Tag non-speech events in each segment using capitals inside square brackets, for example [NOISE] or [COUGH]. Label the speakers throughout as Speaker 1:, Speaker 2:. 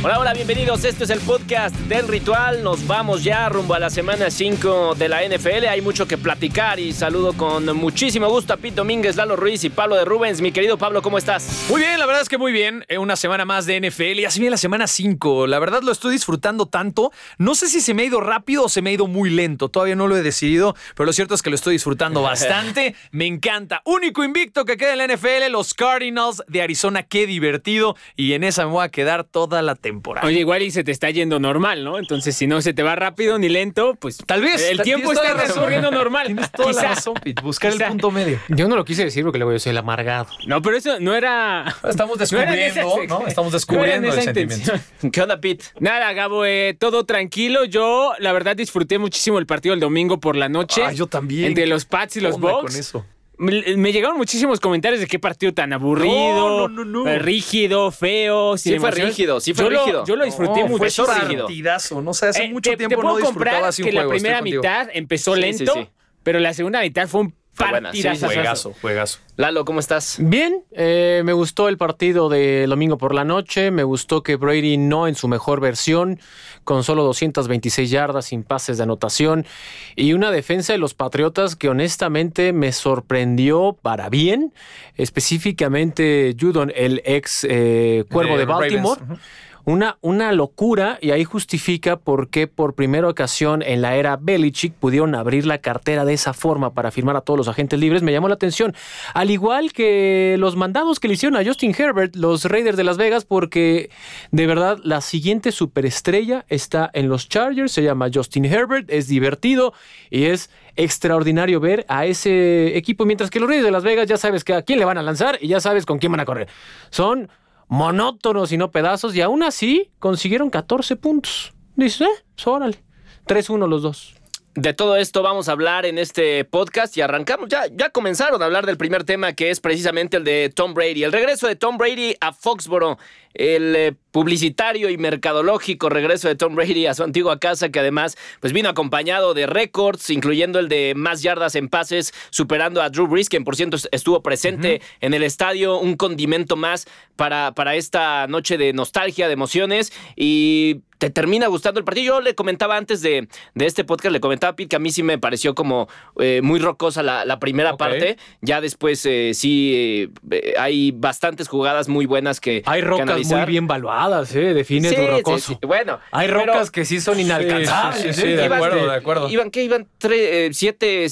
Speaker 1: Hola, hola, bienvenidos. Esto es el podcast del ritual. Nos vamos ya rumbo a la semana 5 de la NFL. Hay mucho que platicar y saludo con muchísimo gusto a Pete Domínguez, Lalo Ruiz y Pablo de Rubens. Mi querido Pablo, ¿cómo estás?
Speaker 2: Muy bien, la verdad es que muy bien. Eh, Una semana más de NFL y así viene la semana 5. La verdad lo estoy disfrutando tanto. No sé si se me ha ido rápido o se me ha ido muy lento. Todavía no lo he decidido, pero lo cierto es que lo estoy disfrutando [LAUGHS] bastante. Me encanta. Único invicto que queda en la NFL, los Cardinals de Arizona. Qué divertido. Y en esa me voy a quedar toda la temporada.
Speaker 3: Oye, igual y se te está yendo normal, ¿no? Entonces, si no se te va rápido ni lento, pues
Speaker 2: Tal vez.
Speaker 3: el tiempo está
Speaker 2: la
Speaker 3: transcurriendo normal.
Speaker 2: Tienes toda la
Speaker 3: Quizá.
Speaker 2: razón, Pete. Buscar
Speaker 3: Quizá.
Speaker 2: el punto medio.
Speaker 4: Yo no lo quise decir porque luego yo soy el amargado.
Speaker 3: No, pero eso no era.
Speaker 2: Estamos
Speaker 3: no
Speaker 2: descubriendo,
Speaker 3: esa-
Speaker 2: ¿no? Estamos
Speaker 3: no
Speaker 2: descubriendo el sentimiento.
Speaker 1: ¿Qué onda, Pete?
Speaker 3: Nada, Gabo, eh, todo tranquilo. Yo, la verdad, disfruté muchísimo el partido el domingo por la noche.
Speaker 2: Ah, yo también.
Speaker 3: Entre los Pats y los Bucks.
Speaker 2: con eso.
Speaker 3: Me, me llegaron muchísimos comentarios de qué partido tan aburrido,
Speaker 2: No, no, no, no.
Speaker 3: eh, rígido, feo.
Speaker 1: Sí fue rígido, sí fue
Speaker 3: Yo lo-
Speaker 1: rígido.
Speaker 3: yo lo disfruté
Speaker 2: No,
Speaker 3: mucho.
Speaker 2: fue partidazo. No sé, hace
Speaker 3: Eh,
Speaker 2: mucho
Speaker 3: te-
Speaker 2: tiempo
Speaker 3: te puedo
Speaker 2: no disfrutaba así un
Speaker 3: que
Speaker 2: juego.
Speaker 3: la primera mitad empezó
Speaker 1: Sí,
Speaker 3: lento,
Speaker 1: sí.
Speaker 3: pero la segunda mitad fue un partidazo.
Speaker 2: Juegazo, juegazo.
Speaker 1: Lalo, ¿cómo estás?
Speaker 4: Bien, eh, me gustó el partido de domingo por la noche, me gustó que Brady no en su mejor versión, con solo 226 yardas sin pases de anotación y una defensa de los Patriotas que honestamente me sorprendió para bien, específicamente Judon, el ex eh, cuervo
Speaker 2: De
Speaker 4: de, Baltimore.
Speaker 2: Ravens,
Speaker 4: Una, una locura y ahí justifica por qué por primera ocasión en la era Belichick pudieron abrir la cartera de esa forma para firmar a todos los agentes libres. Me llamó la atención. Al igual que los mandados que le hicieron a Justin Herbert, los Raiders de Las Vegas, porque de verdad la siguiente superestrella está en los Chargers. Se llama Justin Herbert, es divertido y es extraordinario ver a ese equipo. Mientras que los Raiders de Las Vegas ya sabes a quién le van a lanzar y ya sabes con quién van a correr. Son monótonos y no pedazos, y aún así consiguieron 14 puntos. Dices, eh, pues, órale. 3-1 los dos.
Speaker 1: De todo esto vamos a hablar en este podcast y arrancamos. Ya, ya comenzaron a hablar del primer tema que es precisamente el de Tom Brady. El regreso de Tom Brady a Foxboro. El eh, publicitario y mercadológico regreso de Tom Brady a su antigua casa que además pues vino acompañado de récords, incluyendo el de más yardas en pases, superando a Drew Brees, quien por cierto estuvo presente en el estadio, un condimento más para, para esta noche de nostalgia, de emociones y te termina gustando el partido. Yo le comentaba antes de, de este podcast, le comentaba a Pete que a mí sí me pareció como eh, muy rocosa la, la primera parte. Ya después eh, sí eh, hay bastantes jugadas muy buenas que
Speaker 4: Hay
Speaker 1: que
Speaker 4: muy bien valuadas, ¿eh? Define
Speaker 1: Sí,
Speaker 4: tu
Speaker 1: sí,
Speaker 4: rocoso.
Speaker 1: sí. Bueno,
Speaker 4: Hay
Speaker 1: pero-
Speaker 4: rocas que sí son inalcanzables.
Speaker 2: sí, sí,
Speaker 4: ¿eh?
Speaker 2: de acuerdo, de acuerdo.
Speaker 1: Iban, ¿qué? Iban eh, siete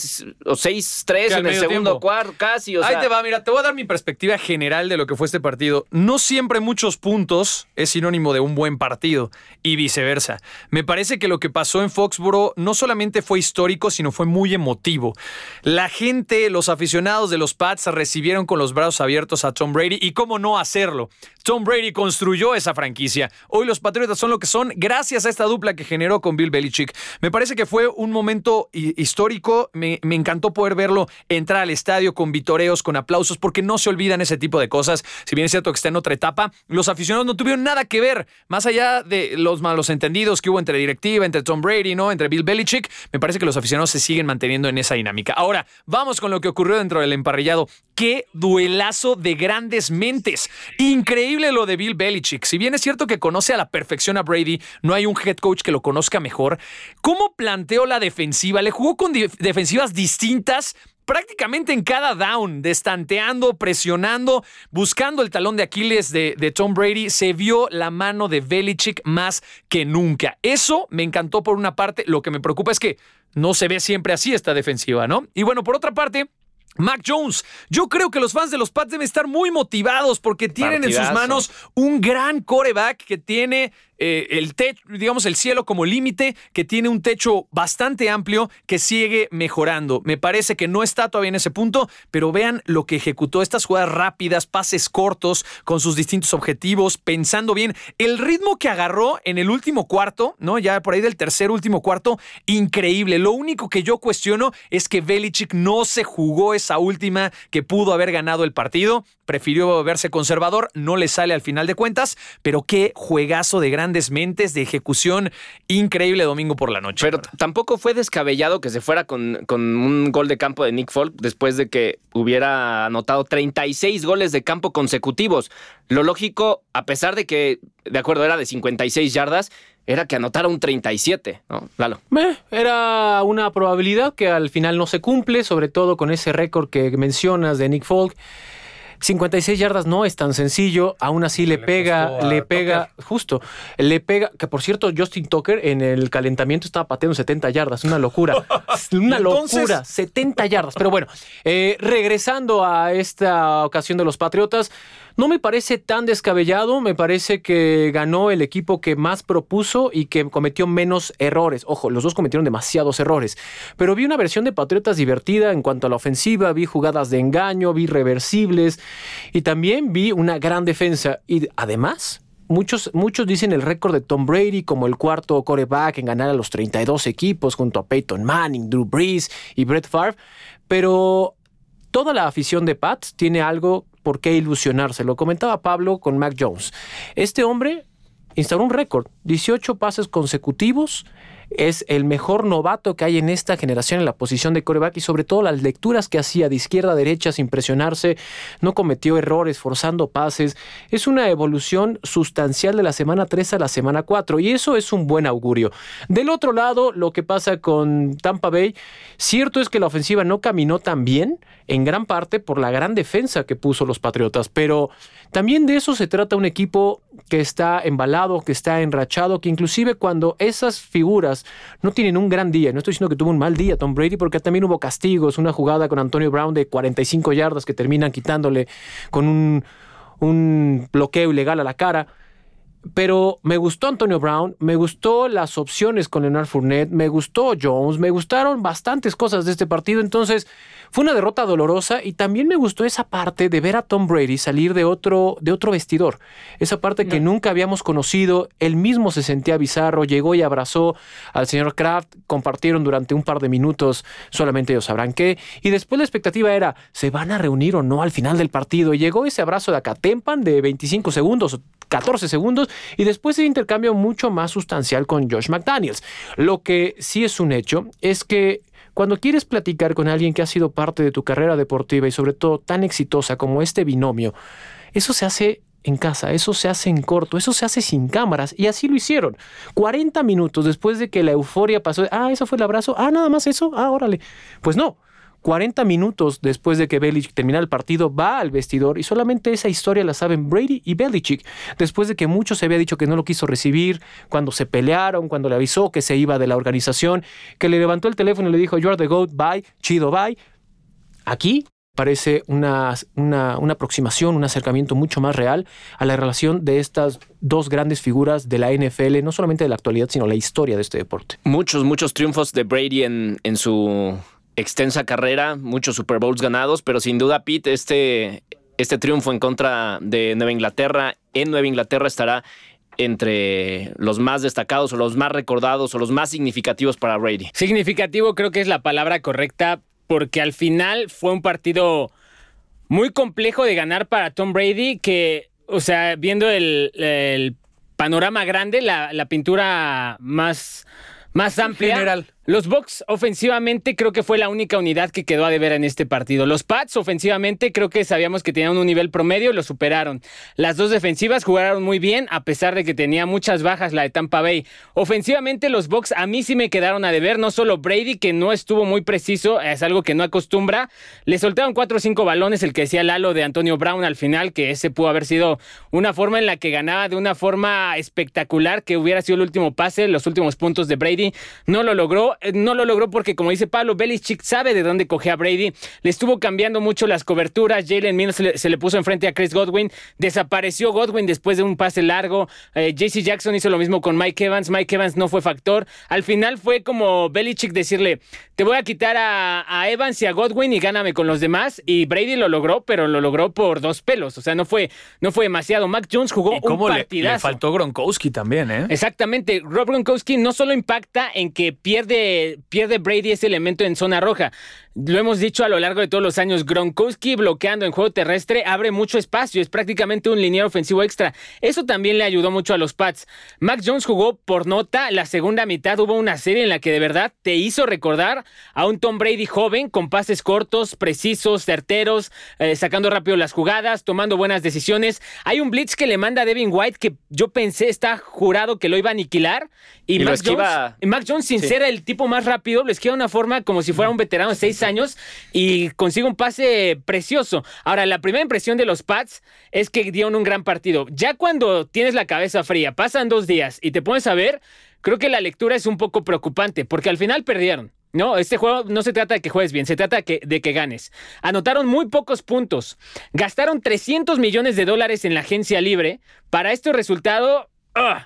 Speaker 1: o seis, tres en el segundo cuarto, casi. O sea,
Speaker 2: Ahí te va, mira, te voy a dar mi perspectiva general de lo que fue este partido. No siempre muchos puntos es sinónimo de un buen partido y viceversa. Me parece que lo que pasó en Foxboro no solamente fue histórico, sino fue muy emotivo. La gente, los aficionados de los Pats recibieron con los brazos abiertos a Tom Brady y cómo no hacerlo. Tom Brady construyó esa franquicia. Hoy los Patriotas son lo que son gracias a esta dupla que generó con Bill Belichick. Me parece que fue un momento hi- histórico. Me, me encantó poder verlo entrar al estadio con vitoreos, con aplausos, porque no se olvidan ese tipo de cosas. Si bien es cierto que está en otra etapa, los aficionados no tuvieron nada que ver, más allá de los malos entendidos que hubo entre directiva, entre Tom Brady, ¿no? Entre Bill Belichick. Me parece que los aficionados se siguen manteniendo en esa dinámica. Ahora, vamos con lo que ocurrió dentro del emparrillado. Qué duelazo de grandes mentes. Increíble lo de Bill Belichick. Si bien es cierto que conoce a la perfección a Brady, no hay un head coach que lo conozca mejor. ¿Cómo planteó la defensiva? Le jugó con defensivas distintas prácticamente en cada down, destanteando, presionando, buscando el talón de Aquiles de, de Tom Brady, se vio la mano de Belichick más que nunca. Eso me encantó por una parte, lo que me preocupa es que no se ve siempre así esta defensiva, ¿no? Y bueno, por otra parte... Mac Jones, yo creo que los fans de los Pats deben estar muy motivados porque tienen en sus manos un gran coreback que tiene eh, el techo, digamos, el cielo como límite, que tiene un techo bastante amplio, que sigue mejorando. Me parece que no está todavía en ese punto, pero vean lo que ejecutó, estas jugadas rápidas, pases cortos, con sus distintos objetivos, pensando bien. El ritmo que agarró en el último cuarto, ¿no? Ya por ahí del tercer último cuarto, increíble. Lo único que yo cuestiono es que Belichick no se jugó esa última que pudo haber ganado el partido. Prefirió verse conservador, no le sale al final de cuentas, pero qué juegazo de grandes mentes, de ejecución increíble domingo por la noche.
Speaker 1: Pero tampoco fue descabellado que se fuera con, con un gol de campo de Nick Folk después de que hubiera anotado 36 goles de campo consecutivos. Lo lógico, a pesar de que, de acuerdo, era de 56 yardas, era que anotara un 37, ¿no? Lalo.
Speaker 4: Eh, era una probabilidad que al final no se cumple, sobre todo con ese récord que mencionas de Nick Folk. 56 yardas no es tan sencillo, aún así le,
Speaker 2: Le
Speaker 4: pega, le pega,
Speaker 2: Tucker.
Speaker 4: justo, le pega, que por cierto, Justin Tucker en el calentamiento estaba pateando 70 yardas, una locura, [LAUGHS] una
Speaker 2: entonces-
Speaker 4: locura, 70 yardas. Pero bueno, eh, regresando a esta ocasión de los Patriotas, no me parece tan descabellado, me parece que ganó el equipo que más propuso y que cometió menos errores. Ojo, los dos cometieron demasiados errores, pero vi una versión de Patriotas divertida en cuanto a la ofensiva, vi jugadas de engaño, vi reversibles y también vi una gran defensa. Y además... Muchos, muchos dicen el récord de Tom Brady como el cuarto coreback en ganar a los 32 equipos junto a Peyton Manning, Drew Brees y Brett Favre, pero toda la afición de Pats tiene algo por qué ilusionarse. Lo comentaba Pablo con Mac Jones. Este hombre instauró un récord, 18 pases consecutivos. Es el mejor novato que hay en esta generación en la posición de coreback y sobre todo las lecturas que hacía de izquierda a derecha sin presionarse, no cometió errores forzando pases. Es una evolución sustancial de la semana 3 a la semana 4 y eso es un buen augurio. Del otro lado, lo que pasa con Tampa Bay, cierto es que la ofensiva no caminó tan bien, en gran parte por la gran defensa que puso los Patriotas, pero también de eso se trata un equipo que está embalado, que está enrachado, que inclusive cuando esas figuras no tienen un gran día, no estoy diciendo que tuvo un mal día Tom Brady, porque también hubo castigos, una jugada con Antonio Brown de 45 yardas que terminan quitándole con un, un bloqueo ilegal a la cara. Pero me gustó Antonio Brown, me gustó las opciones con Leonard Fournette, me gustó Jones, me gustaron bastantes cosas de este partido. Entonces, fue una derrota dolorosa y también me gustó esa parte de ver a Tom Brady salir de otro, de otro vestidor. Esa parte que nunca habíamos conocido. Él mismo se sentía bizarro, llegó y abrazó al señor Kraft, compartieron durante un par de minutos, solamente ellos sabrán qué. Y después la expectativa era, ¿se van a reunir o no al final del partido? Y llegó ese abrazo de Acatempan de 25 segundos, 14 segundos, y después ese intercambio mucho más sustancial con Josh McDaniels. Lo que sí es un hecho es que cuando quieres platicar con alguien que ha sido parte de tu carrera deportiva y sobre todo tan exitosa como este binomio, eso se hace en casa, eso se hace en corto, eso se hace sin cámaras y así lo hicieron. 40 minutos después de que la euforia pasó, ah, eso fue el abrazo, ah, nada más eso, ah, órale. Pues no, 40 minutos después de que Belichick termina el partido, va al vestidor y solamente esa historia la saben Brady y Belichick. Después de que mucho se había dicho que no lo quiso recibir, cuando se pelearon, cuando le avisó que se iba de la organización, que le levantó el teléfono y le dijo, You're the GOAT, bye, chido, bye. Aquí parece una, una, una aproximación, un acercamiento mucho más real a la relación de estas dos grandes figuras de la NFL, no solamente de la actualidad, sino la historia de este deporte.
Speaker 1: Muchos, muchos triunfos de Brady en, en su extensa carrera, muchos Super Bowls ganados, pero sin duda, Pete, este, este triunfo en contra de Nueva Inglaterra en Nueva Inglaterra estará entre los más destacados o los más recordados o los más significativos para Brady.
Speaker 3: Significativo creo que es la palabra correcta porque al final fue un partido muy complejo de ganar para Tom Brady que, o sea, viendo el, el panorama grande, la, la pintura más, más amplia.
Speaker 2: General.
Speaker 3: Los Bucks ofensivamente creo que fue la única unidad que quedó a deber en este partido. Los Pats ofensivamente creo que sabíamos que tenían un nivel promedio y lo superaron. Las dos defensivas jugaron muy bien a pesar de que tenía muchas bajas la de Tampa Bay. Ofensivamente los Bucks a mí sí me quedaron a deber, no solo Brady que no estuvo muy preciso, es algo que no acostumbra. Le soltaron cuatro o cinco balones, el que decía Lalo de Antonio Brown al final, que ese pudo haber sido una forma en la que ganaba de una forma espectacular, que hubiera sido el último pase, los últimos puntos de Brady. No lo logró pero eh, no lo logró porque, como dice Pablo, Belichick sabe de dónde coge a Brady. Le estuvo cambiando mucho las coberturas. Jalen Mills se le, puso enfrente a Chris Godwin. Desapareció Godwin después de un pase largo. Eh, JC Jackson hizo lo mismo con Mike Evans. Mike Evans no fue factor. Al final fue como Belichick decirle: Te voy a quitar a, Evans y a Godwin y gáname con los demás. Y Brady lo logró, pero lo logró por dos pelos. O sea, no fue, no fue demasiado. Mac Jones jugó un partidazo.
Speaker 2: Le, faltó Gronkowski también, ¿eh?
Speaker 3: Exactamente. Rob Gronkowski no solo impacta en que pierde, pierde Brady ese elemento en zona roja. Lo hemos dicho a lo largo de todos los años, Gronkowski bloqueando en juego terrestre abre mucho espacio, es prácticamente un lineal ofensivo extra. Eso también le ayudó mucho a los Pats. Mac Jones jugó por nota, la segunda mitad hubo una serie en la que de verdad te hizo recordar a un Tom Brady joven con pases cortos, precisos, certeros, eh, sacando rápido las jugadas, tomando buenas decisiones. Hay un blitz que le manda a Devin White que yo pensé está jurado que lo iba a aniquilar y, Mac, Jones, Jones, sin ser el tipo más rápido, lo esquiva de una forma como si fuera un veterano de seis años y consigue un pase precioso. Ahora, la primera impresión de los Pats es que dieron un gran partido. Ya cuando tienes la cabeza fría, pasan dos días y te pones a ver, creo que la lectura es un poco preocupante porque al final perdieron. No, este juego no se trata de que juegues bien, se trata de que, de que, ganes. Anotaron muy pocos puntos. Gastaron 300 millones de dólares en la agencia libre. Para este resultado,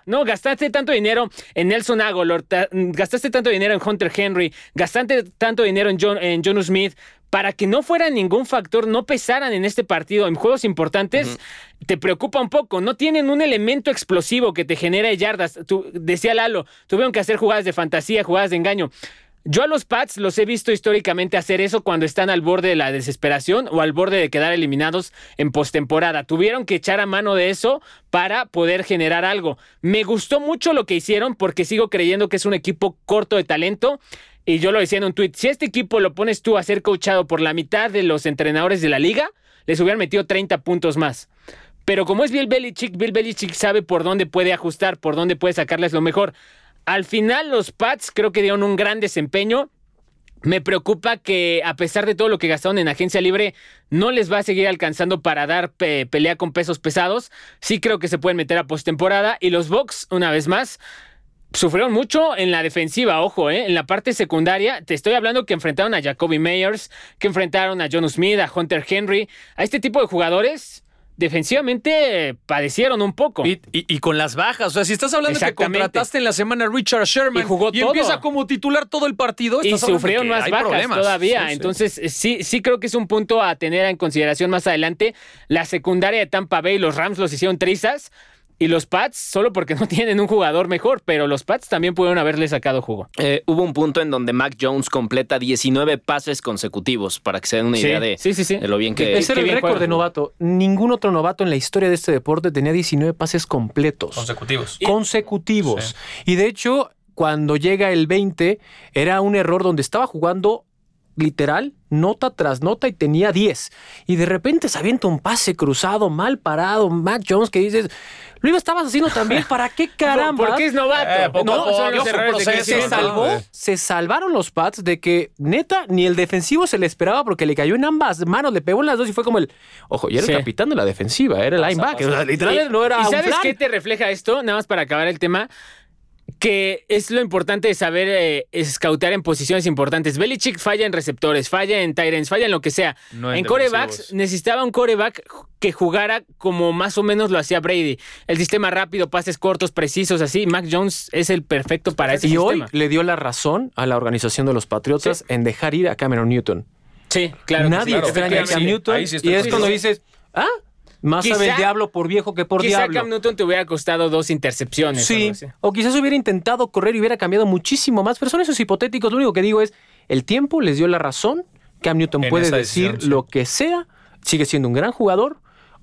Speaker 3: no, gastaste tanto dinero en Nelson Aguilar, gastaste tanto dinero en Hunter Henry, gastaste tanto dinero en John, en John Smith para que no fuera ningún factor, no pesaran en este partido en juegos importantes, te preocupa un poco. No tienen un elemento explosivo que te genere yardas. Tú, decía Lalo, tuvieron que hacer jugadas de fantasía, jugadas de engaño. Yo a los Pats los he visto históricamente hacer eso cuando están al borde de la desesperación o al borde de quedar eliminados en postemporada. Tuvieron que echar a mano de eso para poder generar algo. Me gustó mucho lo que hicieron porque sigo creyendo que es un equipo corto de talento. Y yo lo decía en un tweet, si este equipo lo pones tú a ser coachado por la mitad de los entrenadores de la liga, les hubieran metido 30 puntos más. Pero como es Bill Belichick, Bill Belichick sabe por dónde puede ajustar, por dónde puede sacarles lo mejor. Al final los Pats creo que dieron un gran desempeño. Me preocupa que a pesar de todo lo que gastaron en agencia libre, no les va a seguir alcanzando para dar pelea con pesos pesados. Sí creo que se pueden meter a postemporada. Y los Bucks, una vez más, sufrieron mucho en la defensiva, ojo, ¿eh? en la parte secundaria. Te estoy hablando que enfrentaron a Jacoby Meyers, que enfrentaron a John Smith, a Hunter Henry, a este tipo de jugadores defensivamente padecieron un poco.
Speaker 2: Y, con las bajas. O sea, si estás hablando de que contrataste en la semana a Richard Sherman
Speaker 3: y, jugó
Speaker 2: y empieza como titular todo el partido.
Speaker 3: Y sufrieron más bajas todavía. Entonces, sí, sí creo que es un punto a tener en consideración más adelante. La secundaria de Tampa Bay, los Rams los hicieron trizas. Y los Pats, solo porque [LAUGHS] no tienen un jugador mejor, pero los Pats también pudieron haberle sacado jugo.
Speaker 1: Eh, hubo un punto en donde Mac Jones completa 19 pases consecutivos, para que se den una idea de, lo bien que...
Speaker 4: Ese era el récord de novato. Ningún otro novato en la historia de este deporte tenía 19 pases completos.
Speaker 2: Consecutivos.
Speaker 4: Consecutivos. Y de hecho, cuando llega el 20, era un error donde estaba jugando literal, nota tras nota y tenía 10. Y de repente se avienta un pase cruzado, mal parado, Mac Jones, que dices, lo estabas haciendo también, ¿para qué [LAUGHS] caramba?
Speaker 3: Porque es novato.
Speaker 4: Eh, no, se salvó, se salvaron los Pats de que neta ni el defensivo se le esperaba porque le cayó en ambas manos, le pegó en las dos y fue como el, ojo, y era el capitán de la defensiva, era el linebacker, literal no era
Speaker 3: ¿Y sabes qué te refleja esto? Nada más para acabar el tema que es lo importante de saber eh, escautear en posiciones importantes. Belichick falla en receptores, falla en Tyrants, falla en lo que sea. en, corebacks necesitaba un coreback que jugara como más o menos lo hacía Brady. El sistema rápido, pases cortos, precisos, así. Mac Jones es el perfecto para ese
Speaker 4: y
Speaker 3: sistema.
Speaker 4: Y hoy le dio la razón a la organización de los Patriotas en dejar ir a Cameron Newton.
Speaker 3: Sí, claro.
Speaker 4: Nadie extraña a Cam Newton. y es cuando dices, ah, más sabe el diablo por viejo que por diablo.
Speaker 3: Quizá Cam Newton te hubiera costado dos intercepciones.
Speaker 4: Sí, o quizás hubiera intentado correr y hubiera cambiado muchísimo más. Pero son esos hipotéticos. Lo único que digo es, el tiempo les dio la razón. Cam Newton puede decir lo que sea. Sigue siendo un gran jugador.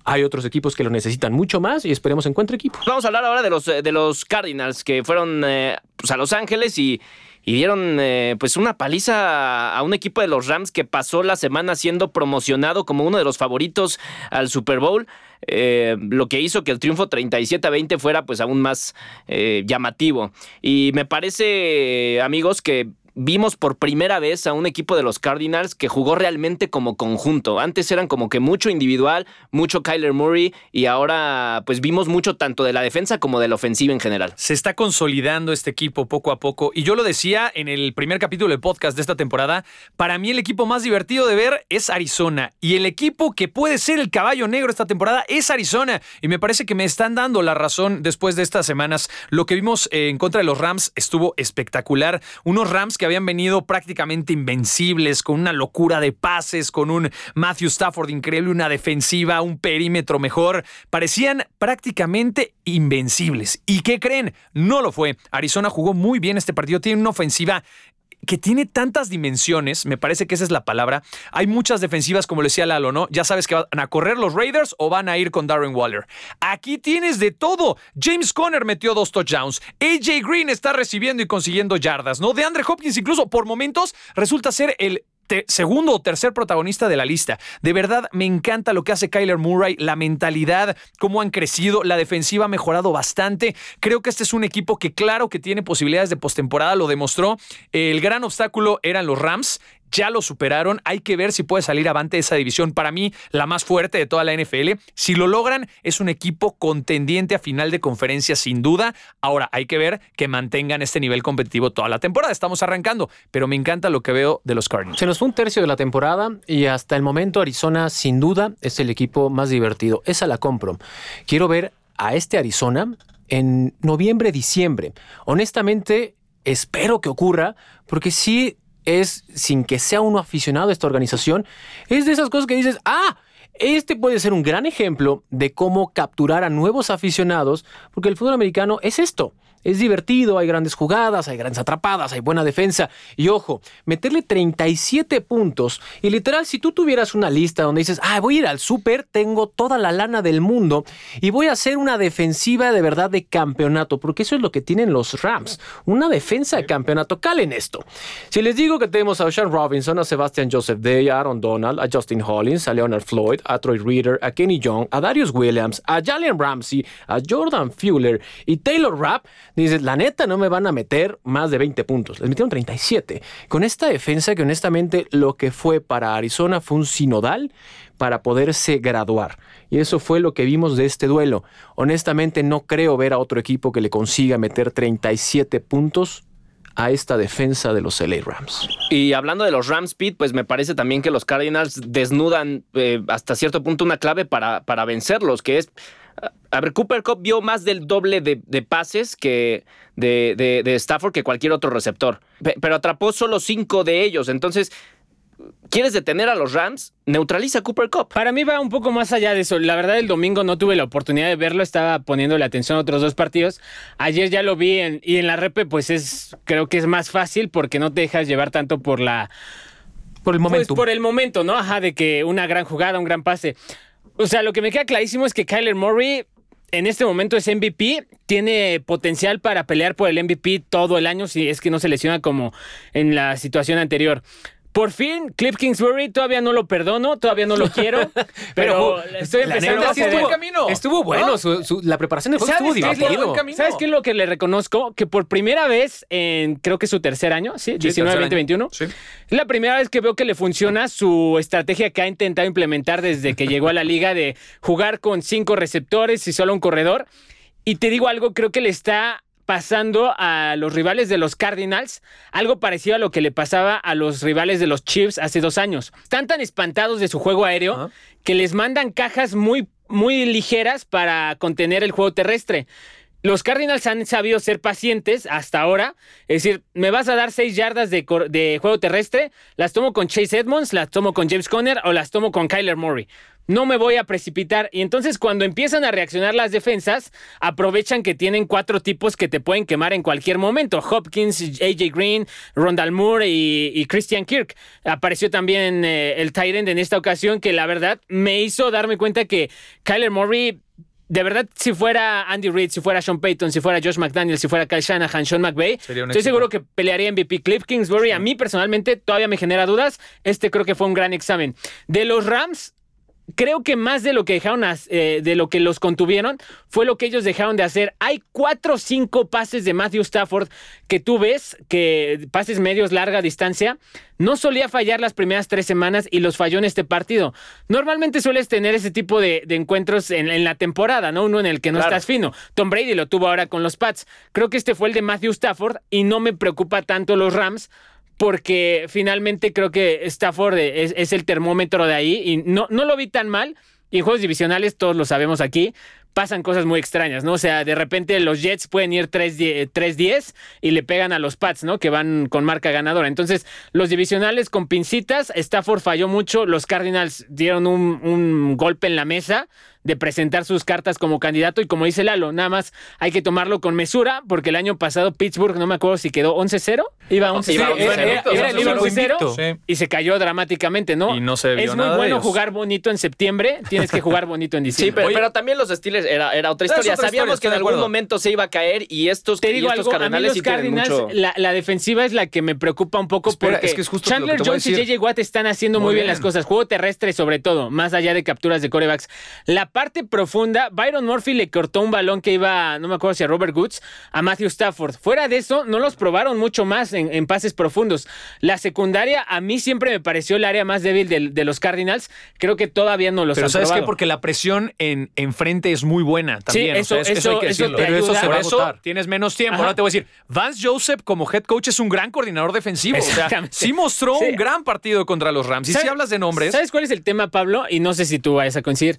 Speaker 4: Hay otros equipos que lo necesitan mucho más y esperemos encuentre equipo.
Speaker 1: Vamos a hablar ahora de los, de los Cardinals que fueron eh, pues, a Los Ángeles y y dieron eh, pues una paliza a un equipo de los Rams que pasó la semana siendo promocionado como uno de los favoritos al Super Bowl. Eh, lo que hizo que el triunfo 37 a 20 fuera pues aún más eh, llamativo. Y me parece, amigos, que vimos por primera vez a un equipo de los Cardinals que jugó realmente como conjunto. Antes eran como que mucho individual, mucho Kyler Murray y ahora pues vimos mucho tanto de la defensa como de la ofensiva en general.
Speaker 2: Se está consolidando este equipo poco a poco y yo lo decía en el primer capítulo del podcast de esta temporada, para mí el equipo más divertido de ver es Arizona y el equipo que puede ser el caballo negro esta temporada es Arizona y me parece que me están dando la razón después de estas semanas. Lo que vimos en contra de los Rams estuvo espectacular. Unos Rams que habían venido prácticamente invencibles, con una locura de pases, con un Matthew Stafford increíble, una defensiva, un perímetro mejor. Parecían prácticamente invencibles. ¿Y qué creen? No lo fue. Arizona jugó muy bien este partido, tiene una ofensiva que tiene tantas dimensiones, me parece que esa es la palabra. Hay muchas defensivas, como le decía Lalo, ¿no? Ya sabes que van a correr los Raiders o van a ir con Darren Waller. Aquí tienes de todo. James Conner metió dos touchdowns. AJ Green está recibiendo y consiguiendo yardas, ¿no? De Andre Hopkins, incluso por momentos, resulta ser el segundo o tercer protagonista de la lista. De verdad, me encanta lo que hace Kyler Murray, la mentalidad, cómo han crecido, la defensiva ha mejorado bastante. Creo que este es un equipo que claro que tiene posibilidades de postemporada, lo demostró. El gran obstáculo eran los Rams ya lo superaron. Hay que ver si puede salir avante esa división. Para mí, la más fuerte de toda la NFL. Si lo logran, es un equipo contendiente a final de conferencia, sin duda. Ahora, hay que ver que mantengan este nivel competitivo toda la temporada. Estamos arrancando, pero me encanta lo que veo de los Cardinals.
Speaker 4: Se nos fue un tercio de la temporada y hasta el momento Arizona, sin duda, es el equipo más divertido. Esa la compro. Quiero ver a este Arizona en noviembre, diciembre. Honestamente, espero que ocurra, porque sí es, sin que sea uno aficionado a esta organización, es de esas cosas que dices, ah, este puede ser un gran ejemplo de cómo capturar a nuevos aficionados, porque el fútbol americano es esto es divertido, hay grandes jugadas, hay grandes atrapadas, hay buena defensa. Y ojo, meterle 37 puntos. Y literal, si tú tuvieras una lista donde dices, ah, voy a ir al súper, tengo toda la lana del mundo y voy a hacer una defensiva de verdad de campeonato, porque eso es lo que tienen los Rams, una defensa de campeonato. Calen esto. Si les digo que tenemos a Sean Robinson, a Sebastian Joseph Day, a Aaron Donald, a Justin Hollins, a Leonard Floyd, a Troy Reader, a Kenny Young, a Darius Williams, a Jalen Ramsey, a Jordan Fuller y Taylor Rapp, Dices, la neta, no me van a meter más de 20 puntos. Les metieron 37. Con esta defensa que honestamente lo que fue para Arizona fue un sinodal para poderse graduar. Y eso fue lo que vimos de este duelo. Honestamente no creo ver a otro equipo que le consiga meter 37 puntos a esta defensa de los LA Rams.
Speaker 1: Y hablando de los Rams, Pete, pues me parece también que los Cardinals desnudan eh, hasta cierto punto una clave para, para vencerlos, que es a ver, Cooper Cup vio más del doble de, pases que de, de, Stafford que cualquier otro receptor. Pero atrapó solo cinco de ellos. Entonces, ¿quieres detener a los Rams? Neutraliza a Cooper Cup.
Speaker 3: Para mí va un poco más allá de eso. La verdad, el domingo no tuve la oportunidad de verlo. Estaba poniéndole atención a otros dos partidos. Ayer ya lo vi y en la repe, pues es, creo que es más fácil porque no te dejas llevar tanto por la.
Speaker 4: Por el momento.
Speaker 3: Pues por el momento, ¿no? Ajá, de que una gran jugada, un gran pase. O sea, lo que me queda clarísimo es que Kyler Murray en este momento es MVP, tiene potencial para pelear por el MVP todo el año si es que no se lesiona como en la situación anterior. Por fin, Cliff Kingsbury todavía no lo perdono, todavía no lo [LAUGHS] quiero, pero, estoy empezando a
Speaker 4: estuvo, camino. estuvo bueno, la preparación de juego estuvo divertido.
Speaker 3: ¿Sabes qué es lo que le reconozco? Que por primera vez en, creo que su tercer año, ¿sí? 19, 20, 21. Es la primera vez que veo que le funciona su estrategia que ha intentado implementar desde que llegó a la liga de jugar con cinco receptores y solo un corredor. Y te digo algo, creo que le está pasando a los rivales de los Cardinals algo parecido a lo que le pasaba a los rivales de los Chiefs hace dos años. Están tan espantados de su juego aéreo que les mandan cajas muy, muy ligeras para contener el juego terrestre. Los Cardinals han sabido ser pacientes hasta ahora. Es decir, me vas a dar seis yardas de, juego terrestre, las tomo con Chase Edmonds, las tomo con James Conner o las tomo con Kyler Murray no me voy a precipitar. Y entonces cuando empiezan a reaccionar las defensas, aprovechan que tienen cuatro tipos que te pueden quemar en cualquier momento. Hopkins, AJ Green, Rondal Moore y, Christian Kirk. Apareció también eh, el Tyrant en esta ocasión que la verdad me hizo darme cuenta que Kyler Murray de verdad, si fuera Andy Reid, si fuera Sean Payton, si fuera Josh McDaniel, si fuera Kyle Shanahan, Sean McVay, estoy seguro que pelearía MVP. Cliff Kingsbury, a mí personalmente todavía me genera dudas. Este creo que fue un gran examen. De los Rams, creo que más de lo que dejaron, eh, de lo que los contuvieron, fue lo que ellos dejaron de hacer. Hay cuatro o cinco pases de Matthew Stafford que tú ves, que pases medios larga distancia, no solía fallar las primeras tres semanas y los falló en este partido. Normalmente sueles tener ese tipo de, encuentros en, la temporada, ¿no? Uno en el que no estás fino. Tom Brady lo tuvo ahora con los Pats. Creo que este fue el de Matthew Stafford y no me preocupa tanto los Rams porque finalmente creo que Stafford es, el termómetro de ahí y no, no lo vi tan mal. Y en juegos divisionales, todos lo sabemos aquí, pasan cosas muy extrañas, ¿no? O sea, de repente los Jets pueden ir 3-10 y le pegan a los Pats, ¿no? Que van con marca ganadora. Entonces, los divisionales con pincitas, Stafford falló mucho, los Cardinals dieron un, un golpe en la mesa de presentar sus cartas como candidato. Y como dice Lalo, nada más hay que tomarlo con mesura, porque el año pasado Pittsburgh, no me acuerdo si quedó 11-0, iba 11-0, era, el 11-0 y se cayó dramáticamente, ¿no?
Speaker 2: Y no se vio
Speaker 3: Es muy bueno jugar bonito en septiembre, tienes que jugar bonito en diciembre.
Speaker 1: Sí, pero, también los Steelers era, era otra historia. Sabíamos que en algún momento se iba a caer y estos,
Speaker 3: Te digo algo, a mí los Cardinals, la, defensiva es la que me preocupa un poco porque Chandler Jones y JJ Watt están haciendo muy, bien. las cosas. Juego terrestre sobre todo, más allá de capturas de corebacks. La parte profunda, Byron Murphy le cortó un balón que iba, no me acuerdo si a Robert Woods, a Matthew Stafford. Fuera de eso, no los probaron mucho más en, pases profundos. La secundaria, a mí siempre me pareció el área más débil de, los Cardinals. Creo que todavía no los
Speaker 2: Pero
Speaker 3: ¿sabes
Speaker 2: qué? Porque la presión en, frente es muy buena también.
Speaker 3: Sí, eso, eso, eso, Pero eso
Speaker 2: se va a eso tienes menos tiempo. Ahora te voy a decir, Vance Joseph como head coach es un gran coordinador defensivo. O sea, sí mostró un gran partido contra los Rams. Y si hablas de nombres...
Speaker 3: ¿Sabes cuál es el tema, Pablo? Y no sé si tú vayas a coincidir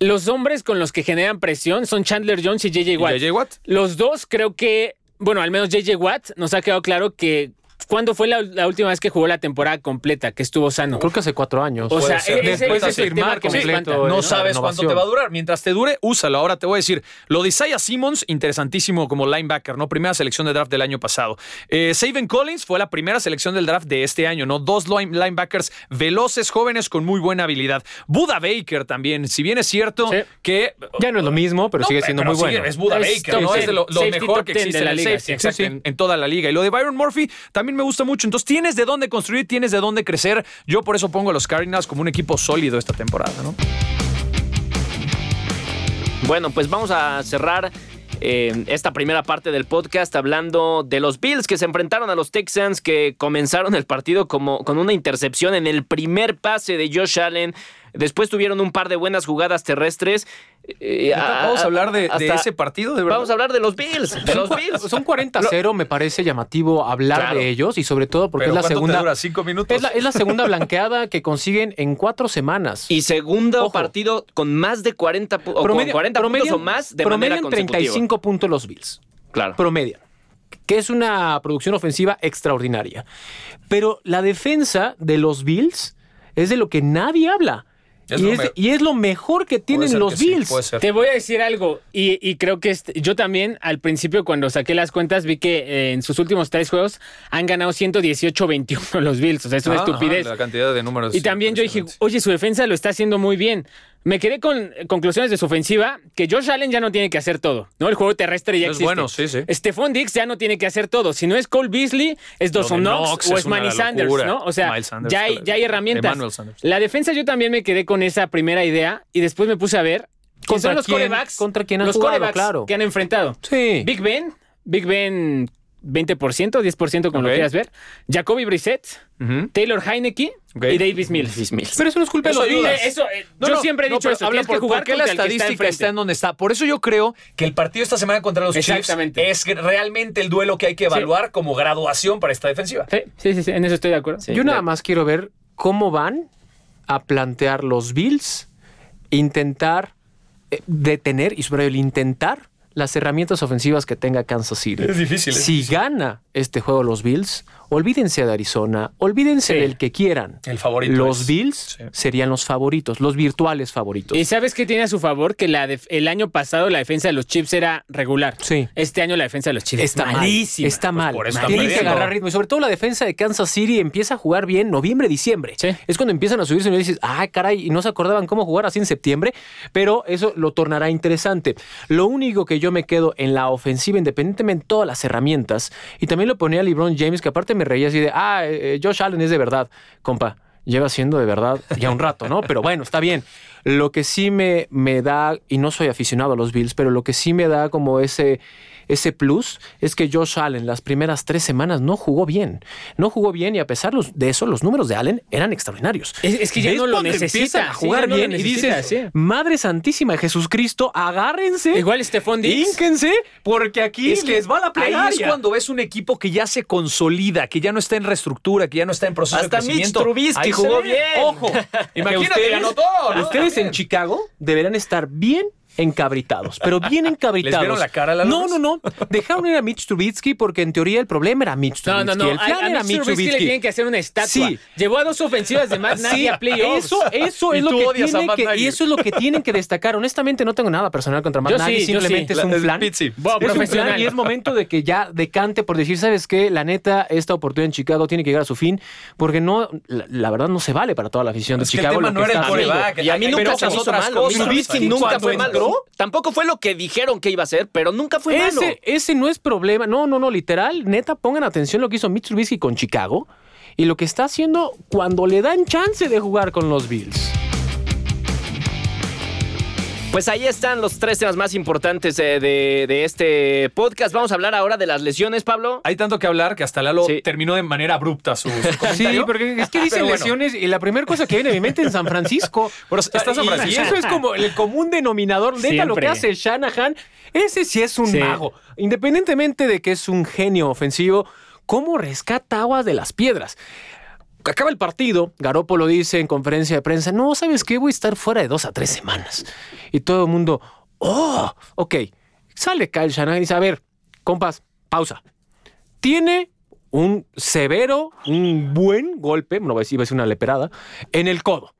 Speaker 3: los hombres con los que generan presión son Chandler Jones y JJ Watt.
Speaker 2: JJ Watt?
Speaker 3: Los dos creo que, bueno, al menos JJ Watt nos ha quedado claro que ¿Cuándo fue la, última vez que jugó la temporada completa, que estuvo sano?
Speaker 4: Creo que hace cuatro años.
Speaker 3: O sea, después de firmar
Speaker 2: completo. No sabes cuánto te va a durar. Mientras te dure, úsalo. Ahora te voy a decir, lo de Isaiah Simmons, interesantísimo como linebacker, ¿no? Primera selección de draft del año pasado. Eh, Saven Collins fue la primera selección del draft de este año, ¿no? Dos linebackers veloces, jóvenes, con muy buena habilidad. Buda Baker también, si bien es cierto que...
Speaker 4: Ya no es lo mismo, pero sigue siendo muy bueno.
Speaker 2: es Buda Baker, ¿no? Es de lo, mejor que existe en la liga. en, en toda la liga. Y lo de Byron Murphy también me gusta mucho. Entonces tienes de dónde construir, tienes de dónde crecer. Yo por eso pongo a los Cardinals como un equipo sólido esta temporada, ¿no?
Speaker 1: Bueno, pues vamos a cerrar eh, esta primera parte del podcast hablando de los Bills que se enfrentaron a los Texans que comenzaron el partido como, con una intercepción en el primer pase de Josh Allen. Después tuvieron un par de buenas jugadas terrestres.
Speaker 2: Eh, vamos a, hablar de, ese partido, de verdad.
Speaker 1: Vamos a hablar de los Bills. De los Bills.
Speaker 4: Son 40-0, me parece llamativo hablar de ellos y sobre todo porque es la segunda.
Speaker 2: ¿Cinco minutos?
Speaker 4: Es la, segunda blanqueada que consiguen en cuatro semanas.
Speaker 1: Y segundo partido con más de 40, o 40 puntos o más de manera
Speaker 4: 35 puntos los Bills.
Speaker 1: Claro.
Speaker 4: Promedian que es una producción ofensiva extraordinaria. Pero la defensa de los Bills es de lo que nadie habla y, es, lo mejor que tienen los Bills.
Speaker 3: Te voy a decir algo, y, creo que yo también al principio cuando saqué las cuentas vi que eh, en sus últimos tres juegos han ganado 118-21 los Bills. O sea, es una ah, estupidez.
Speaker 2: La cantidad de números.
Speaker 3: Y también yo dije, oye, su defensa lo está haciendo muy bien. Me quedé con conclusiones de su ofensiva, que Josh Allen ya no tiene que hacer todo, ¿no? El juego terrestre ya es existe.
Speaker 2: bueno, sí, sí.
Speaker 3: Stephon Dix ya no tiene que hacer todo. Si no es Cole Beasley, es Dawson Knox, o es Manny Sanders, ¿no? O sea, ya, hay, ya hay herramientas. La defensa yo también me quedé con esa primera idea y después me puse a ver
Speaker 4: ¿Contra los corebacks,
Speaker 3: contra quién
Speaker 4: han
Speaker 3: los
Speaker 4: jugado, claro.
Speaker 3: que han enfrentado.
Speaker 4: Sí.
Speaker 3: Big Ben, Big Ben 20%, 10% como lo quieras ver. Jacoby Brissett, Taylor Heineke y Davis Mills.
Speaker 4: Pero eso no es culpa de los
Speaker 3: Eso, eh, yo siempre he dicho eso.
Speaker 2: Habla por, jugar qué la estadística está, en donde está. Por eso yo creo que el partido esta semana contra los Chiefs es realmente el duelo que hay que evaluar como graduación para esta defensiva.
Speaker 3: Sí, sí, sí, en eso estoy de acuerdo.
Speaker 4: yo nada más quiero ver cómo van a plantear los Bills, intentar eh, detener, y sobre el intentar, las herramientas ofensivas que tenga Kansas City.
Speaker 2: Es difícil.
Speaker 4: si gana este juego los Bills, olvídense de Arizona, olvídense del que quieran.
Speaker 2: El favorito.
Speaker 4: Los Bills serían los favoritos, los virtuales favoritos.
Speaker 3: Y sabes qué tiene a su favor que la el año pasado la defensa de los Chiefs era regular.
Speaker 4: Sí.
Speaker 3: Este año la defensa de los Chiefs
Speaker 4: está
Speaker 3: malísima.
Speaker 4: Está mal. Pues Tienen que agarrar ritmo y sobre todo la defensa de Kansas City empieza a jugar bien noviembre, diciembre.
Speaker 3: Sí.
Speaker 4: Es cuando empiezan a subirse y dices, ah, caray, y no se acordaban cómo jugar así en septiembre, pero eso lo tornará interesante. Lo único que yo me quedo en la ofensiva, independientemente de todas las herramientas, y también lo ponía LeBron James, que aparte me reía así de, ah, eh, Josh Allen es de verdad, compa. Lleva siendo de verdad ya un rato, ¿no? Pero bueno, está bien. Lo que sí me, me da, y no soy aficionado a los Bills, pero lo que sí me da como ese, ese plus es que Josh Allen las primeras tres semanas no jugó bien. No jugó bien y a pesar de eso, los números de Allen eran extraordinarios.
Speaker 3: Es, es que ya
Speaker 4: ¿Ves
Speaker 3: no lo necesita.
Speaker 4: a
Speaker 3: sí,
Speaker 4: jugar
Speaker 3: no
Speaker 4: bien y dices,
Speaker 3: sí.
Speaker 4: Madre Santísima de Jesucristo, agárrense.
Speaker 3: Igual Stephon Diggs.
Speaker 4: Ínquense, porque aquí
Speaker 2: Es que
Speaker 4: les va la
Speaker 2: Ahí
Speaker 4: plegaria.
Speaker 2: es cuando ves un equipo que ya se consolida, que ya no está en reestructura, que ya no está en proceso
Speaker 1: Hasta
Speaker 2: de
Speaker 1: Mitch
Speaker 2: crecimiento. Ahí se
Speaker 1: jugó bien.
Speaker 2: Ojo, [LAUGHS] imagínate,
Speaker 4: ustedes-
Speaker 2: ganó todo. ¿no?
Speaker 4: Ustedes en. Chicago deberán estar bien encabritados, pero bien encabritados. [LAUGHS]
Speaker 2: ¿Les vieron la cara, Lalo
Speaker 4: No,
Speaker 2: Ruiz?
Speaker 4: no, no. Dejaron ir a Mitch Trubisky porque en teoría el problema era Mitch
Speaker 3: No,
Speaker 4: Trubisky.
Speaker 3: no, no.
Speaker 4: El
Speaker 3: A,
Speaker 4: plan
Speaker 3: a
Speaker 4: era
Speaker 3: Mitch Trubisky le tienen que hacer una estatua.
Speaker 4: Sí.
Speaker 3: Llevó a dos ofensivas de [LAUGHS] Nagy
Speaker 4: Sí,
Speaker 3: a playoffs.
Speaker 4: eso, eso es lo que
Speaker 2: a
Speaker 4: tienen que,
Speaker 2: Nagy.
Speaker 4: y eso es lo que tienen que destacar. Honestamente, no tengo nada personal contra Matt Nagy,
Speaker 3: sí,
Speaker 4: simplemente es un
Speaker 2: La- el
Speaker 4: plan. Es un
Speaker 3: profesional.
Speaker 4: plan y es momento de que ya decante por decir, ¿sabes qué? La neta, esta oportunidad en Chicago tiene que llegar a su fin, porque no, la, la verdad no se vale para toda la afición de
Speaker 2: Es que el
Speaker 4: Chicago.
Speaker 2: tema no era el coreback.
Speaker 1: Y a mí nunca se
Speaker 2: otras cosas.
Speaker 1: Trubisky nunca fue malo.
Speaker 4: Entró-
Speaker 1: Tampoco fue lo que dijeron que iba a ser, pero nunca fue malo.
Speaker 4: Ese, ese no es problema. No, no, no, literal. Neta, pongan atención lo que hizo Mitch Trubisky con Chicago y lo que está haciendo cuando le dan chance de jugar con los Bills.
Speaker 1: Pues ahí están los tres temas más importantes eh, de, de este podcast. Vamos a hablar ahora de las lesiones, Pablo.
Speaker 2: Hay tanto que hablar que hasta Lalo
Speaker 1: Sí.
Speaker 2: terminó de manera abrupta su, su
Speaker 4: Sí, porque es que dicen
Speaker 2: bueno.
Speaker 4: lesiones y la primera cosa que viene a mi mente es San Francisco. [LAUGHS]
Speaker 2: Pero está San
Speaker 4: Y-
Speaker 2: Francisco.
Speaker 4: Y eso es como el común denominador. Neta, lo que hace Shanahan, ese sí es un
Speaker 3: Sí.
Speaker 4: mago. Independientemente de que es un genio ofensivo, ¿cómo rescata aguas de las piedras? Acaba el partido, Garópolo dice en conferencia de prensa, no, ¿sabes qué? Voy a estar fuera de dos a tres semanas. Y todo el mundo, oh, ok. Sale Kyle Shanahan y dice, a ver, compas, pausa. Tiene un severo, un buen golpe, no decir, iba a decir una leperada, en el codo.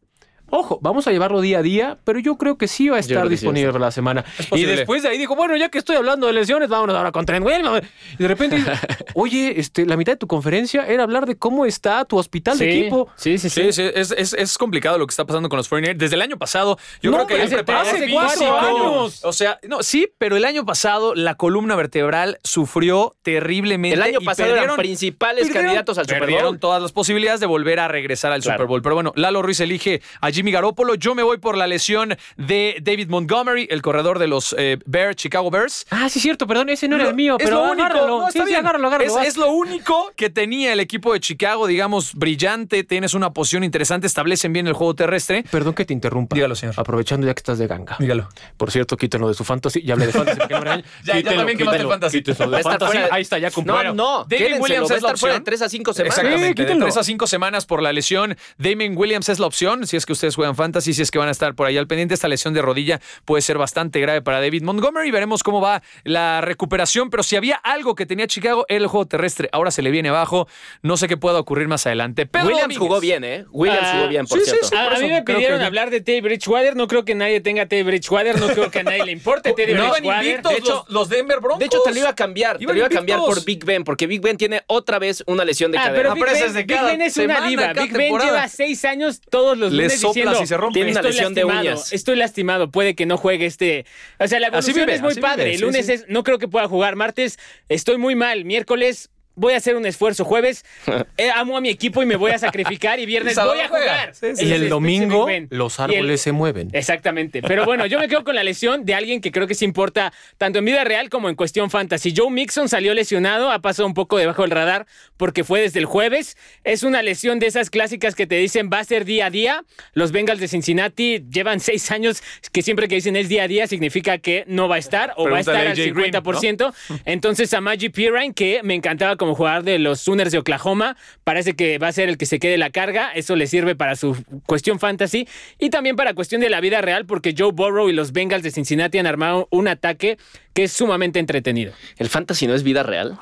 Speaker 4: Ojo, vamos a llevarlo día a día, pero yo creo que sí va a estar
Speaker 1: sí
Speaker 4: disponible para la semana. Y después de ahí dijo, bueno, ya que estoy hablando de lesiones, vámonos ahora con Trent Williams. Y de repente, dice, [LAUGHS] oye, este, la mitad de tu conferencia era hablar de cómo está tu hospital de equipo.
Speaker 3: sí, sí, sí.
Speaker 2: Sí, sí, es, es- es complicado lo que está pasando con los 49ers. Desde el año pasado, yo
Speaker 4: No,
Speaker 2: creo que
Speaker 4: hace-
Speaker 2: preparado
Speaker 4: hace
Speaker 2: físico.
Speaker 4: cuatro años.
Speaker 2: O sea, no, sí, pero el año pasado la columna vertebral sufrió terriblemente.
Speaker 1: El año
Speaker 2: y
Speaker 1: pasado eran
Speaker 2: perdieron-
Speaker 1: principales
Speaker 2: perdieron-
Speaker 1: candidatos al Super
Speaker 2: Perdieron
Speaker 1: Bowl.
Speaker 2: todas las posibilidades de volver a regresar al
Speaker 1: Claro.
Speaker 2: Super Bowl. Pero bueno, Lalo Ruiz elige a Jimmy Garoppolo. Yo me voy por la lesión de David Montgomery, el corredor de los eh, Bears, Chicago Bears.
Speaker 4: Ah, sí, cierto, perdón, ese no era el mío,
Speaker 2: es
Speaker 4: pero
Speaker 2: lo único,
Speaker 4: agárralo.
Speaker 2: no, está
Speaker 4: Sí, sí,
Speaker 2: bien.
Speaker 4: agárralo, agárralo,
Speaker 2: Es, lo único que tenía el equipo de Chicago, digamos, brillante. Tienes una posición interesante, establecen bien el juego terrestre.
Speaker 4: Perdón que te interrumpa.
Speaker 2: Dígalo, señor.
Speaker 4: Aprovechando ya que estás de ganga.
Speaker 2: Dígalo.
Speaker 4: Por cierto, quítenlo de su fantasy. Ya hablé de fantasy. [LAUGHS]
Speaker 2: Ya, ya
Speaker 4: Quítenlo,
Speaker 2: también quemaste el fantasy.
Speaker 4: de fantasy.
Speaker 1: de-
Speaker 4: Ahí está, ya cumplió.
Speaker 1: No, no, quédenselo,
Speaker 2: Williams es la
Speaker 1: fuera de
Speaker 2: opción.
Speaker 1: 3 a 5 semanas.
Speaker 2: Exactamente, de
Speaker 4: quítenlo.
Speaker 2: 3 a 5 semanas por la lesión. Damon Williams es la opción, si es que ustedes juegan fantasy, si es que van a estar por ahí al pendiente. Esta lesión de rodilla puede ser bastante grave para David Montgomery. Veremos cómo va la recuperación, pero si había algo que tenía Chicago, el juego terrestre. Ahora se le viene abajo. No sé qué pueda ocurrir más adelante. Pedro
Speaker 1: Williams
Speaker 2: Domínguez.
Speaker 1: jugó bien, ¿eh? Williams
Speaker 3: Ah,
Speaker 1: jugó bien, por
Speaker 2: sí,
Speaker 1: cierto.
Speaker 2: sí.
Speaker 3: A,
Speaker 2: por
Speaker 3: a mí me pidieron
Speaker 2: que-
Speaker 3: hablar de Teddy Bridgewater. No creo que nadie tenga Teddy Bridgewater. No creo que a nadie le importe Teddy [LAUGHS]
Speaker 2: No
Speaker 3: Bridgewater.
Speaker 2: invictos
Speaker 1: De hecho-
Speaker 2: los, los Denver Broncos.
Speaker 1: De hecho, te lo iba a cambiar. Te lo iba a cambiar
Speaker 2: invictos.
Speaker 1: por Big Ben, porque Big Ben tiene otra vez una lesión de
Speaker 3: Ah,
Speaker 1: cadera.
Speaker 3: pero
Speaker 2: Ah,
Speaker 3: Big Ben,
Speaker 2: es de
Speaker 3: Big
Speaker 2: cada
Speaker 3: Ben es una diva. Big Ben lleva seis años todos los lunes diciendo
Speaker 2: y se rompe.
Speaker 1: Tiene una
Speaker 3: estoy
Speaker 1: lesión de
Speaker 3: lastimado,
Speaker 1: uñas.
Speaker 3: Estoy lastimado, puede que no juegue este... O sea, la evolución
Speaker 2: vive,
Speaker 3: es muy padre.
Speaker 2: vive,
Speaker 3: El
Speaker 2: sí,
Speaker 3: lunes
Speaker 2: sí.
Speaker 3: es... No creo que pueda jugar. Martes estoy muy mal. Miércoles... Voy a hacer un esfuerzo. Jueves [LAUGHS] eh, amo a mi equipo y me voy a sacrificar. Y viernes [LAUGHS] voy a jugar.
Speaker 2: Sí, sí.
Speaker 3: Ese
Speaker 4: Y el domingo, los
Speaker 3: el-
Speaker 4: árboles se mueven.
Speaker 3: Exactamente. Pero bueno, yo me quedo con la lesión de alguien que creo que se importa tanto en vida real como en cuestión fantasy. Joe Mixon salió lesionado, ha pasado un poco debajo del radar porque fue desde el jueves. Es una lesión de esas clásicas que te dicen va a ser día a día. Los Bengals de Cincinnati llevan [LAUGHS] seis años que siempre que dicen es día a día significa que no va a estar o va a estar
Speaker 2: a
Speaker 3: al
Speaker 2: AJ Green,
Speaker 3: 50%. Entonces a Maggie Pirine, que me encantaba como jugador de los Sooners de Oklahoma, parece que va a ser el que se quede la carga. Eso le sirve para su cuestión fantasy y también para cuestión de la vida real, porque Joe Burrow y los Bengals de Cincinnati han armado un ataque que es sumamente entretenido.
Speaker 1: ¿El fantasy no es vida real?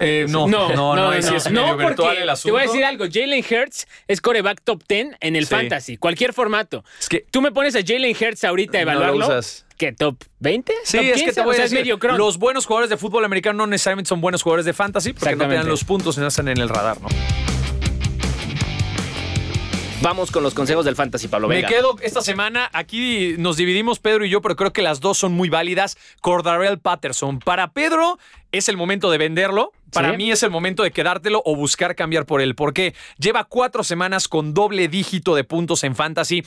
Speaker 2: Eh, no, no, no, no, sí es medio
Speaker 3: porque
Speaker 2: virtual el asunto.
Speaker 3: te voy a decir algo. Jalen Hurts es coreback top 10 en el
Speaker 2: Sí.
Speaker 3: fantasy, cualquier formato.
Speaker 2: Es que-
Speaker 3: tú me pones a Jalen Hurts ahorita a
Speaker 2: No lo
Speaker 3: evaluarlo.
Speaker 2: usas.
Speaker 3: ¿Qué top 20?
Speaker 2: Sí,
Speaker 3: top
Speaker 2: es que
Speaker 3: 15?
Speaker 2: te voy
Speaker 3: o sea,
Speaker 2: a decir, los buenos jugadores de fútbol americano no necesariamente son buenos jugadores de fantasy porque no te dan los puntos y no están en el radar, ¿no?
Speaker 1: Vamos con los consejos del fantasy, Pablo.
Speaker 2: Me
Speaker 1: Venga.
Speaker 2: quedo esta semana, aquí nos dividimos Pedro y yo, pero creo que las dos son muy válidas. Cordarrelle Patterson. Para Pedro, es el momento de venderlo. Para
Speaker 3: Sí.
Speaker 2: mí es el momento de quedártelo o buscar cambiar por él, porque lleva cuatro semanas con doble dígito de puntos en fantasy.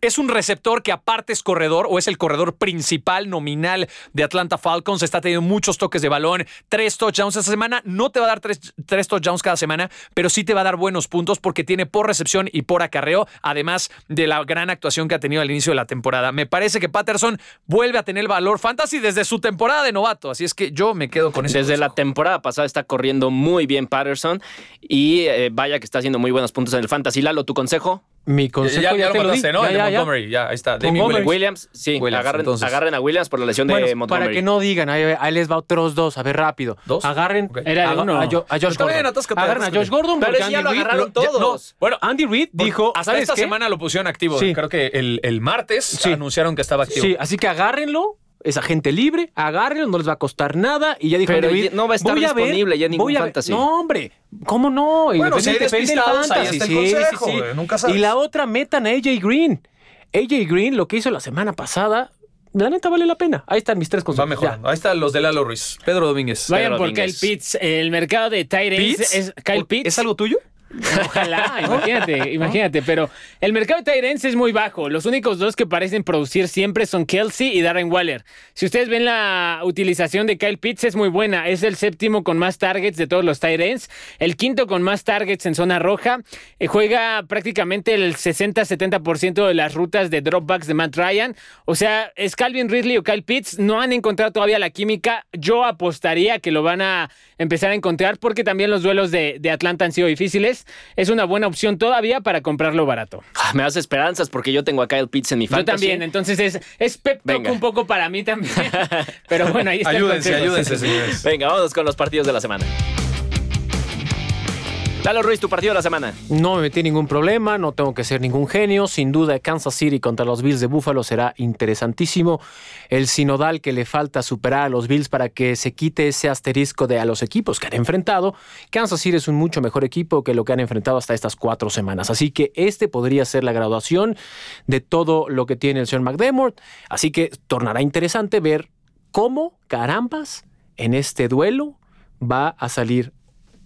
Speaker 2: Es un receptor que aparte es corredor o es el corredor principal nominal de Atlanta Falcons. Está teniendo muchos toques de balón, tres touchdowns esta semana. No te va a dar tres, tres touchdowns cada semana, pero sí te va a dar buenos puntos porque tiene por recepción y por acarreo, además de la gran actuación que ha tenido al inicio de la temporada. Me parece que Patterson vuelve a tener valor fantasy desde su temporada de novato, así es que yo me quedo con ese
Speaker 1: Desde la temporada pasada está corriendo muy bien Patterson y eh, vaya que está haciendo muy buenos puntos en el fantasy. Lalo, ¿tu consejo?
Speaker 4: Mi consejo ya, te lo di. Ya, ya, ya.
Speaker 2: Ya, ahí está.
Speaker 4: Montgomery.
Speaker 1: Williams, sí,
Speaker 2: Williams,
Speaker 1: agarren,
Speaker 2: entonces.
Speaker 1: agarren a Williams por la lesión de Montgomery.
Speaker 4: para que no digan, ahí, ahí les va otros dos, a ver rápido.
Speaker 2: ¿Dos?
Speaker 4: Agarren.
Speaker 3: Era de
Speaker 4: a,
Speaker 3: uno.
Speaker 4: a Jo- a Josh
Speaker 2: Está bien,
Speaker 4: Gordon. agarren a. Josh Gordon
Speaker 1: Pero ya lo
Speaker 4: Andy
Speaker 1: agarraron
Speaker 4: ya-
Speaker 1: todos.
Speaker 2: Bueno,
Speaker 4: Andy Reid dijo,
Speaker 2: hasta
Speaker 4: ¿sabes
Speaker 2: esta
Speaker 4: qué?
Speaker 2: semana lo pusieron activo.
Speaker 4: Sí.
Speaker 2: Creo que el, el martes
Speaker 4: Sí.
Speaker 2: anunciaron que estaba activo.
Speaker 4: Sí, así que agárrenlo. Es agente libre, agárrenlo, no les va a costar nada. Y ya dijo
Speaker 1: Pero
Speaker 4: Reid,
Speaker 1: no va a estar
Speaker 4: voy ver,
Speaker 1: disponible ya en ningún
Speaker 4: voy a ver-
Speaker 1: fantasy.
Speaker 4: No, hombre, ¿cómo no? Y
Speaker 2: Bueno, si hay
Speaker 4: depende del
Speaker 2: despistados, ahí
Speaker 4: fantasy.
Speaker 2: está el
Speaker 4: Sí, sí,
Speaker 2: consejo,
Speaker 4: sí.
Speaker 2: güey, nunca sabes.
Speaker 4: Y la otra, metan a AJ Green. AJ Green, lo que hizo la semana pasada, la neta vale la pena. Ahí están mis tres
Speaker 2: Va
Speaker 4: consejos.
Speaker 2: mejorando. Ahí están los de Lalo Ruiz. Pedro Domínguez.
Speaker 3: Vayan
Speaker 1: Pedro
Speaker 3: por
Speaker 1: Domínguez.
Speaker 3: Kyle Pitts. El mercado de Tyrants
Speaker 2: ¿Pitts?
Speaker 3: es Kyle Pitts.
Speaker 2: ¿Es algo tuyo?
Speaker 3: Ojalá, [LAUGHS] imagínate, imagínate. Pero el mercado de Tyrants es muy bajo. Los únicos dos que parecen producir siempre son Kelsey y Darren Waller. Si ustedes ven la utilización de Kyle Pitts es muy buena. Es el séptimo con más targets de todos los Tyrants. El quinto con más targets en zona roja. Eh, juega prácticamente el 60-70% de las rutas de dropbacks de Matt Ryan. O sea, es Calvin Ridley o Kyle Pitts. No han encontrado todavía la química. Yo apostaría que lo van a empezar a encontrar porque también los duelos de, de Atlanta han sido difíciles. Es una buena opción todavía para comprarlo barato.
Speaker 1: Ah, Me das esperanzas porque yo tengo a Kyle Pitts en mi
Speaker 3: Yo
Speaker 1: fantasy.
Speaker 3: también, entonces es, es pep talk un poco para mí también. [LAUGHS] Pero bueno, ahí está.
Speaker 2: Ayúdense, ayúdense, señores.
Speaker 1: Venga, vamos con los partidos de la semana. Lalo Ruiz, tu partido de la semana.
Speaker 4: No me metí ningún problema, no tengo que ser ningún genio. Sin duda, Kansas City contra los Bills de Buffalo será interesantísimo. El sinodal que le falta superar a los Bills para que se quite ese asterisco de a los equipos que han enfrentado. Kansas City es un mucho mejor equipo que lo que han enfrentado hasta estas cuatro semanas. Así que este podría ser la graduación de todo lo que tiene el señor McDermott. Así que tornará interesante ver cómo, carambas, en este duelo va a salir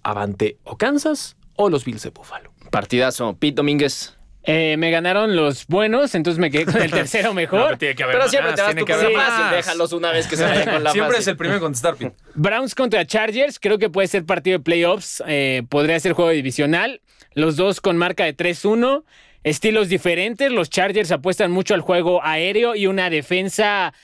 Speaker 4: avante o Kansas o los Bills de Buffalo.
Speaker 1: Partidazo. Pete Domínguez.
Speaker 3: Eh, me ganaron los buenos, entonces me quedé con el [LAUGHS] tercero mejor.
Speaker 2: tiene que haber
Speaker 1: Pero siempre
Speaker 2: más,
Speaker 1: te vas
Speaker 2: tiene
Speaker 1: tú
Speaker 2: que
Speaker 1: con
Speaker 2: haber
Speaker 1: la fácil.
Speaker 2: más.
Speaker 1: Déjalos una vez que se vayan con la [LAUGHS]
Speaker 2: Siempre
Speaker 1: fácil.
Speaker 2: es el primero en contestar, Pete.
Speaker 3: Browns contra Chargers, creo que puede ser partido de playoffs, eh, podría ser juego divisional. Los dos con marca de 3-1, estilos diferentes. Los Chargers apuestan mucho al juego aéreo y una defensa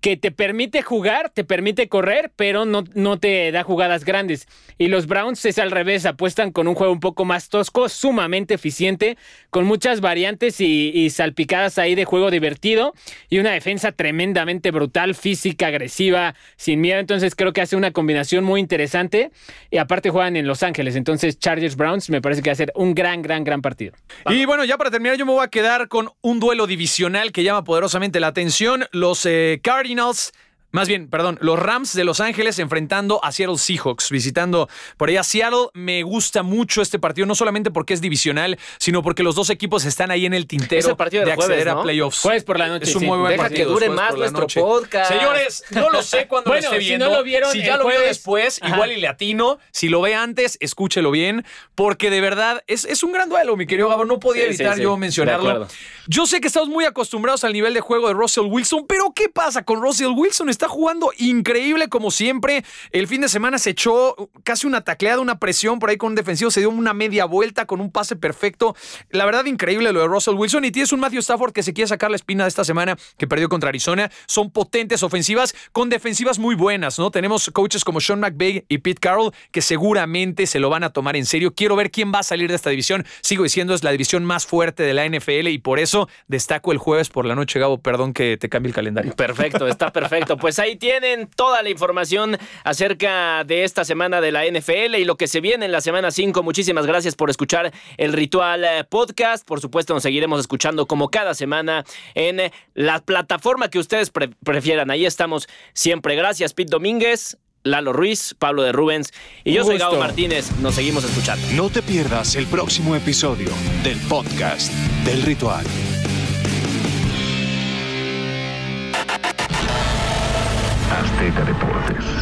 Speaker 3: que te permite jugar, te permite correr, pero no, no te da jugadas grandes. Y los Browns es al revés, apuestan con un juego un poco más tosco, sumamente eficiente, con muchas variantes y, salpicadas ahí de juego divertido y una defensa tremendamente brutal, física, agresiva, sin miedo. Entonces creo que hace una combinación muy interesante. Y aparte juegan en Los Ángeles, entonces Chargers Browns me parece que va a ser un gran, gran, gran partido.
Speaker 2: Y bueno, ya para terminar, yo me voy a quedar con un duelo divisional que llama poderosamente la atención. Los eh, Cardinals. Cardinals Más bien, perdón, los Rams de Los Ángeles enfrentando a Seattle Seahawks, visitando por allá Seattle. Me gusta mucho este partido, no solamente porque es divisional, sino porque los dos equipos están ahí en el tintero
Speaker 1: Es el partido
Speaker 2: de
Speaker 1: jueves,
Speaker 2: acceder
Speaker 1: ¿no?
Speaker 2: a playoffs.
Speaker 3: Jueves por la noche,
Speaker 2: Es un
Speaker 3: sí.
Speaker 2: muy buen
Speaker 1: Deja
Speaker 2: partido.
Speaker 1: que dure más nuestro
Speaker 2: noche.
Speaker 1: podcast.
Speaker 2: Señores, no lo sé cuándo
Speaker 3: Bueno,
Speaker 2: lo esté
Speaker 3: si no lo vieron
Speaker 2: si ya lo
Speaker 3: jueves.
Speaker 2: después,
Speaker 3: Ajá.
Speaker 2: igual y le atino. Si lo ve antes, escúchelo bien, porque de verdad es, es un gran duelo, mi querido Gabo. No podía
Speaker 1: Sí,
Speaker 2: evitar
Speaker 1: sí.
Speaker 2: yo mencionarlo. Yo sé que estamos muy acostumbrados al nivel de juego de Russell Wilson, pero ¿qué pasa con Russell Wilson? Está jugando increíble como siempre. El fin de semana se echó casi una tacleada, una presión por ahí con un defensivo, se dio una media vuelta con un pase perfecto. La verdad, increíble lo de Russell Wilson. Y tienes un Matthew Stafford que se quiere sacar la espina de esta semana, que perdió contra Arizona. Son potentes ofensivas con defensivas muy buenas, ¿no? Tenemos coaches como Sean McVay y Pete Carroll que seguramente se lo van a tomar en serio. Quiero ver quién va a salir de esta división. Sigo diciendo, es la división más fuerte de la NFL y por eso destaco el jueves por la noche, Gabo. Perdón que te cambie el calendario.
Speaker 1: Perfecto, está perfecto. Pues ahí tienen toda la información acerca de esta semana de la NFL y lo que se viene en la semana 5. Muchísimas gracias por escuchar el Ritual eh, Podcast. Por supuesto, nos seguiremos escuchando como cada semana en la plataforma que ustedes pre- prefieran. Ahí estamos siempre. Gracias, Pete Domínguez. Lalo Ruiz, Pablo de Rubens y yo soy Gabo. Martínez. Nos seguimos escuchando.
Speaker 5: No te pierdas el próximo episodio del podcast del ritual.
Speaker 6: Azteca Deportes.